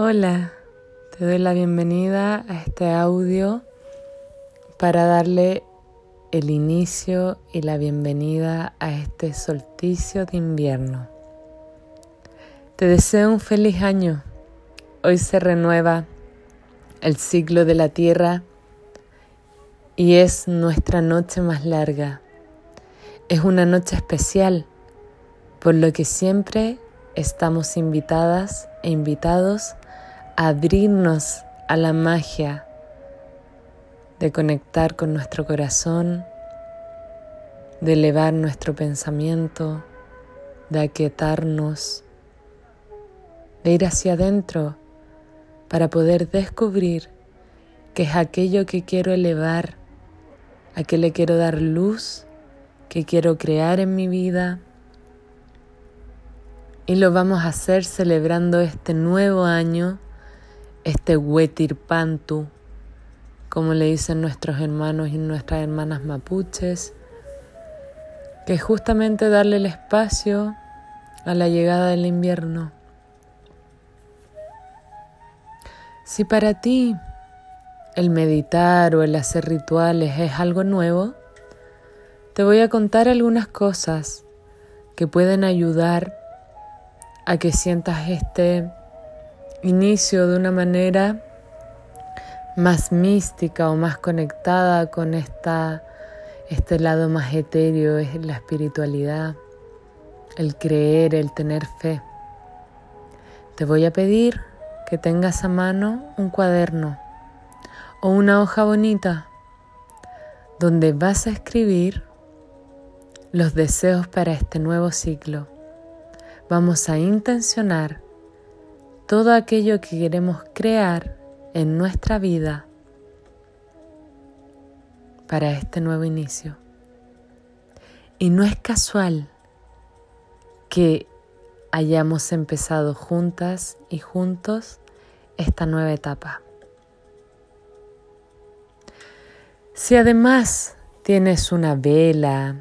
Hola, te doy la bienvenida a este audio para darle el inicio y la bienvenida a este solsticio de invierno. Te deseo un feliz año. Hoy se renueva el ciclo de la Tierra y es nuestra noche más larga. Es una noche especial, por lo que siempre estamos invitadas e invitados abrirnos a la magia de conectar con nuestro corazón, de elevar nuestro pensamiento, de aquietarnos, de ir hacia adentro para poder descubrir qué es aquello que quiero elevar, a qué le quiero dar luz, que quiero crear en mi vida. Y lo vamos a hacer celebrando este nuevo año este Huetirpantu, como le dicen nuestros hermanos y nuestras hermanas mapuches, que es justamente darle el espacio a la llegada del invierno. Si para ti el meditar o el hacer rituales es algo nuevo, te voy a contar algunas cosas que pueden ayudar a que sientas este inicio de una manera más mística o más conectada con esta, este lado más etéreo, es la espiritualidad, el creer, el tener fe. Te voy a pedir que tengas a mano un cuaderno o una hoja bonita donde vas a escribir los deseos para este nuevo ciclo. Vamos a intencionar todo aquello que queremos crear en nuestra vida para este nuevo inicio. Y no es casual que hayamos empezado juntas y juntos esta nueva etapa. Si además tienes una vela,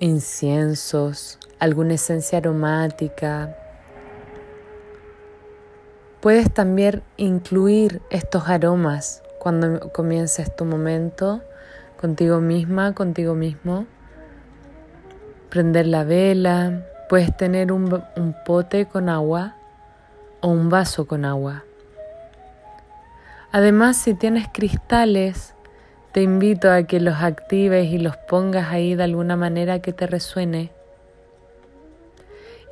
inciensos, alguna esencia aromática, Puedes también incluir estos aromas cuando comiences tu momento contigo misma, contigo mismo. Prender la vela, puedes tener un, un pote con agua o un vaso con agua. Además, si tienes cristales, te invito a que los actives y los pongas ahí de alguna manera que te resuene.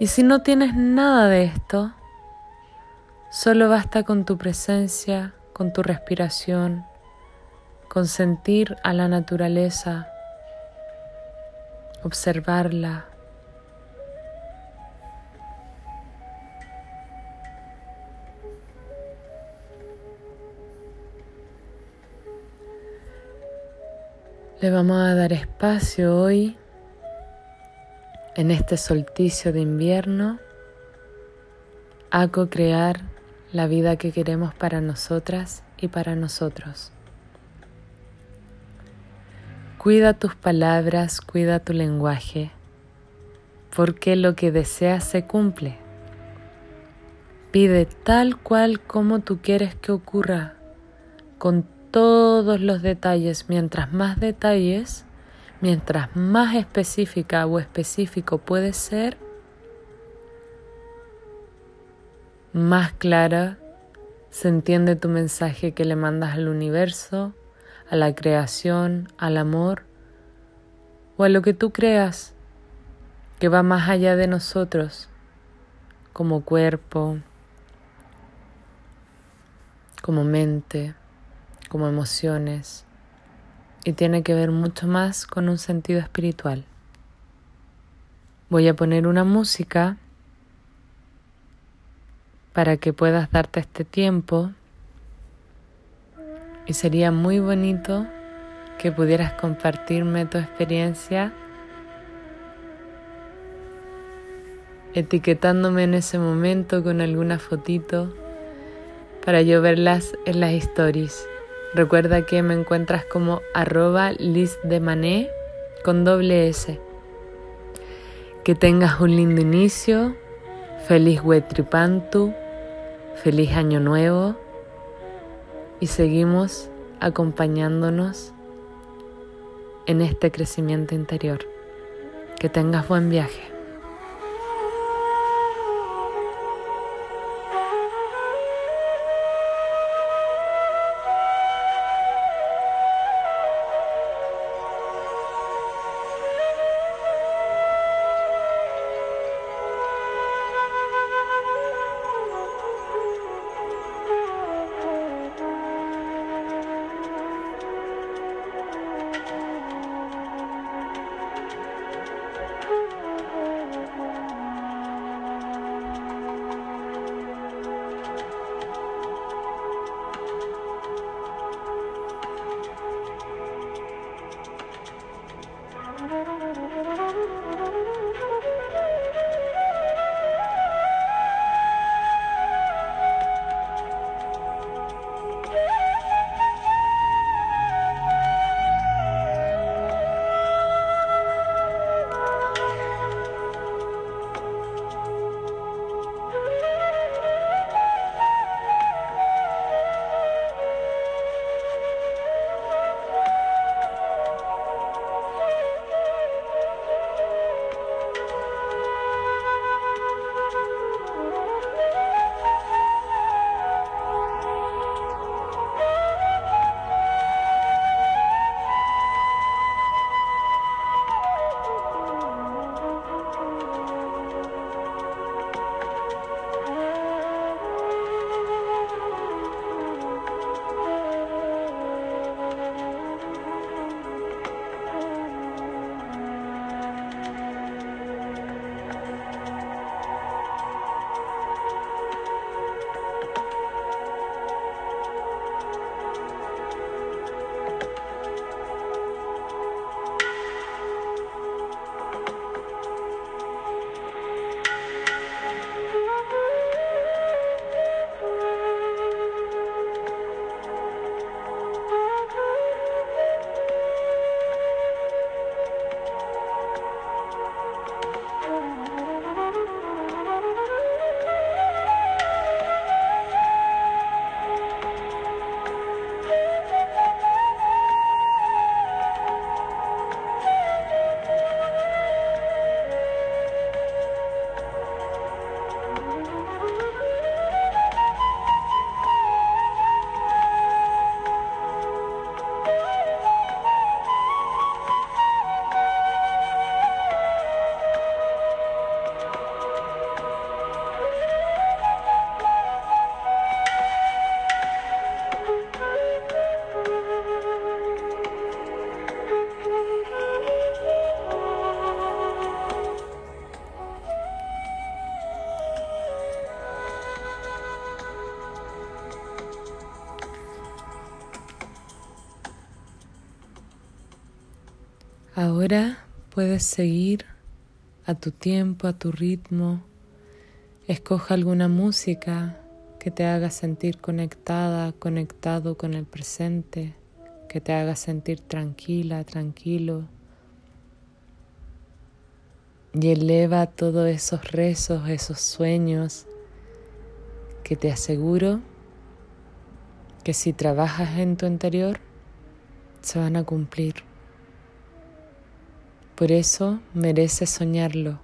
Y si no tienes nada de esto, Solo basta con tu presencia, con tu respiración, con sentir a la naturaleza, observarla. Le vamos a dar espacio hoy en este solsticio de invierno a co-crear la vida que queremos para nosotras y para nosotros. Cuida tus palabras, cuida tu lenguaje, porque lo que deseas se cumple. Pide tal cual como tú quieres que ocurra, con todos los detalles. Mientras más detalles, mientras más específica o específico puede ser, más clara se entiende tu mensaje que le mandas al universo, a la creación, al amor o a lo que tú creas que va más allá de nosotros como cuerpo, como mente, como emociones y tiene que ver mucho más con un sentido espiritual. Voy a poner una música para que puedas darte este tiempo y sería muy bonito que pudieras compartirme tu experiencia etiquetándome en ese momento con alguna fotito para yo verlas en las stories. Recuerda que me encuentras como arroba Mané con doble S. Que tengas un lindo inicio, feliz Wetripantu Feliz año nuevo y seguimos acompañándonos en este crecimiento interior. Que tengas buen viaje. Ahora puedes seguir a tu tiempo, a tu ritmo. Escoja alguna música que te haga sentir conectada, conectado con el presente, que te haga sentir tranquila, tranquilo. Y eleva todos esos rezos, esos sueños que te aseguro que si trabajas en tu interior se van a cumplir. Por eso mereces soñarlo,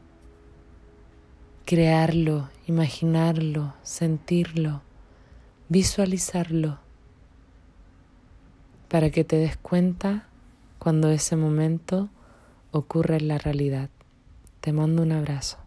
crearlo, imaginarlo, sentirlo, visualizarlo, para que te des cuenta cuando ese momento ocurre en la realidad. Te mando un abrazo.